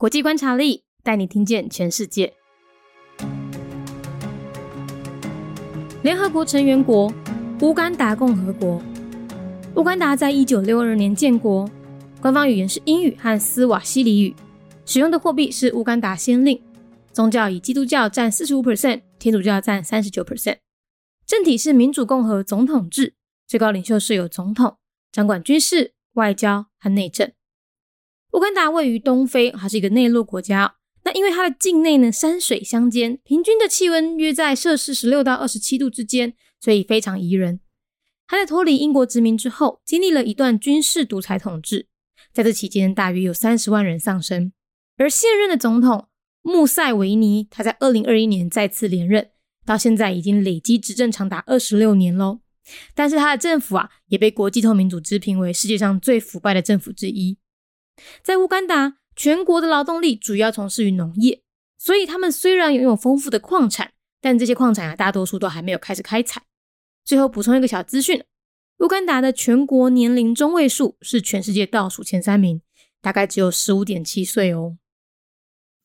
国际观察力带你听见全世界。联合国成员国乌干达共和国。乌干达在一九六二年建国，官方语言是英语和斯瓦西里语，使用的货币是乌干达先令。宗教以基督教占四十五 percent，天主教占三十九 percent。政体是民主共和总统制，最高领袖是由总统掌管军事、外交和内政。乌干达位于东非，它是一个内陆国家。那因为它的境内呢山水相间，平均的气温约在摄氏十六到二十七度之间，所以非常宜人。它在脱离英国殖民之后，经历了一段军事独裁统治，在这期间大约有三十万人丧生。而现任的总统。穆塞维尼，他在二零二一年再次连任，到现在已经累积执政长达二十六年喽。但是他的政府啊，也被国际透明组织评为世界上最腐败的政府之一。在乌干达，全国的劳动力主要从事于农业，所以他们虽然拥有丰富的矿产，但这些矿产啊，大多数都还没有开始开采。最后补充一个小资讯：乌干达的全国年龄中位数是全世界倒数前三名，大概只有十五点七岁哦。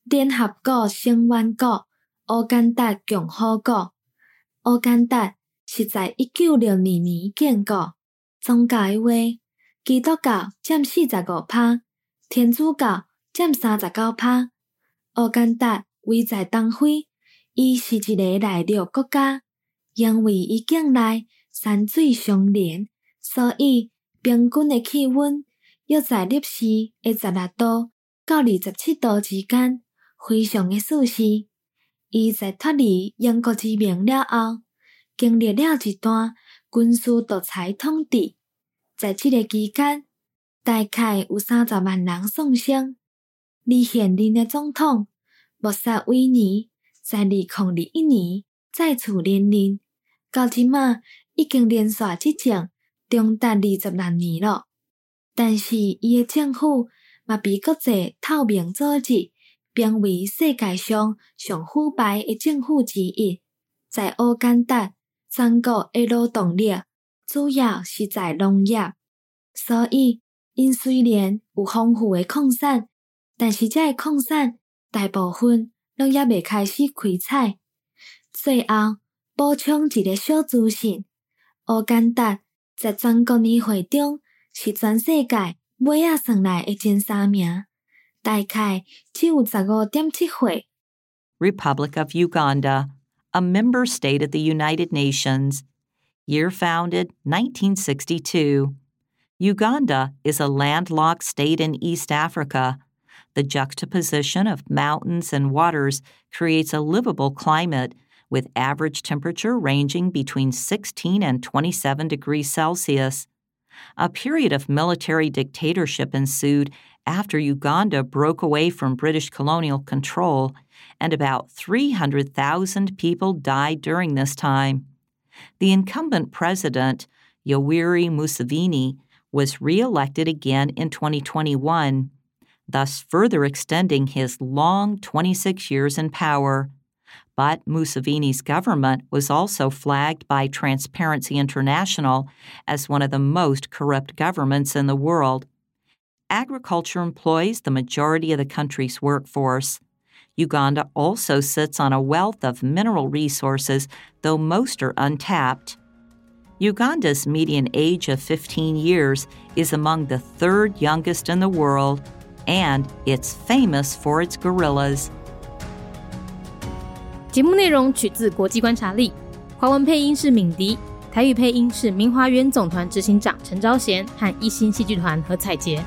联合国成员国乌干达共和国。乌干达是在一九六二年建国。宗教话，基督教占四十五趴，天主教占三十九趴。乌干达位在东非，伊是一个内陆国家，因为伊境内山水相连，所以平均的气温约在摄氏二十六度到二十七度之间。非常的舒适。伊在脱离英国殖民了后，经历了一段军事独裁统治。在这个期间，大概有三十万人丧生。而现任的总统穆萨维尼在二零二一年再次连任，到即马已经连续执政长达二十六年了。但是，伊的政府嘛被国际透明组织。评为世界上上腐败的政府之一，在乌干达，全国的劳动力主要是在农业，所以因虽然有丰富的矿产，但是这矿产大部分拢也未开始开采。最后补充一个小资讯：乌干达在全国年会中是全世界尾仔算来的前三名。大概只有十五点七会 Republic of Uganda, a member state of the United Nations. Year founded 1962. Uganda is a landlocked state in East Africa. The juxtaposition of mountains and waters creates a livable climate with average temperature ranging between 16 and 27 degrees Celsius. A period of military dictatorship ensued after Uganda broke away from British colonial control, and about 300,000 people died during this time. The incumbent president, Yoweri Museveni, was re-elected again in 2021, thus further extending his long 26 years in power. But Museveni's government was also flagged by Transparency International as one of the most corrupt governments in the world agriculture employs the majority of the country's workforce. Uganda also sits on a wealth of mineral resources, though most are untapped. Uganda's median age of 15 years is among the third youngest in the world, and it's famous for its gorillas. 节目内容取自国际观察力，华文配音是敏迪，台语配音是明华园总团执行长陈昭贤和一星戏剧团何彩杰。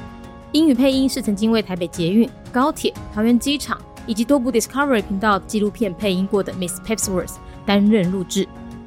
英语配音是曾经为台北捷运、高铁、桃园机场以及多部 Discovery 频道纪录片配音过的 Miss Pepsworth 担任录制。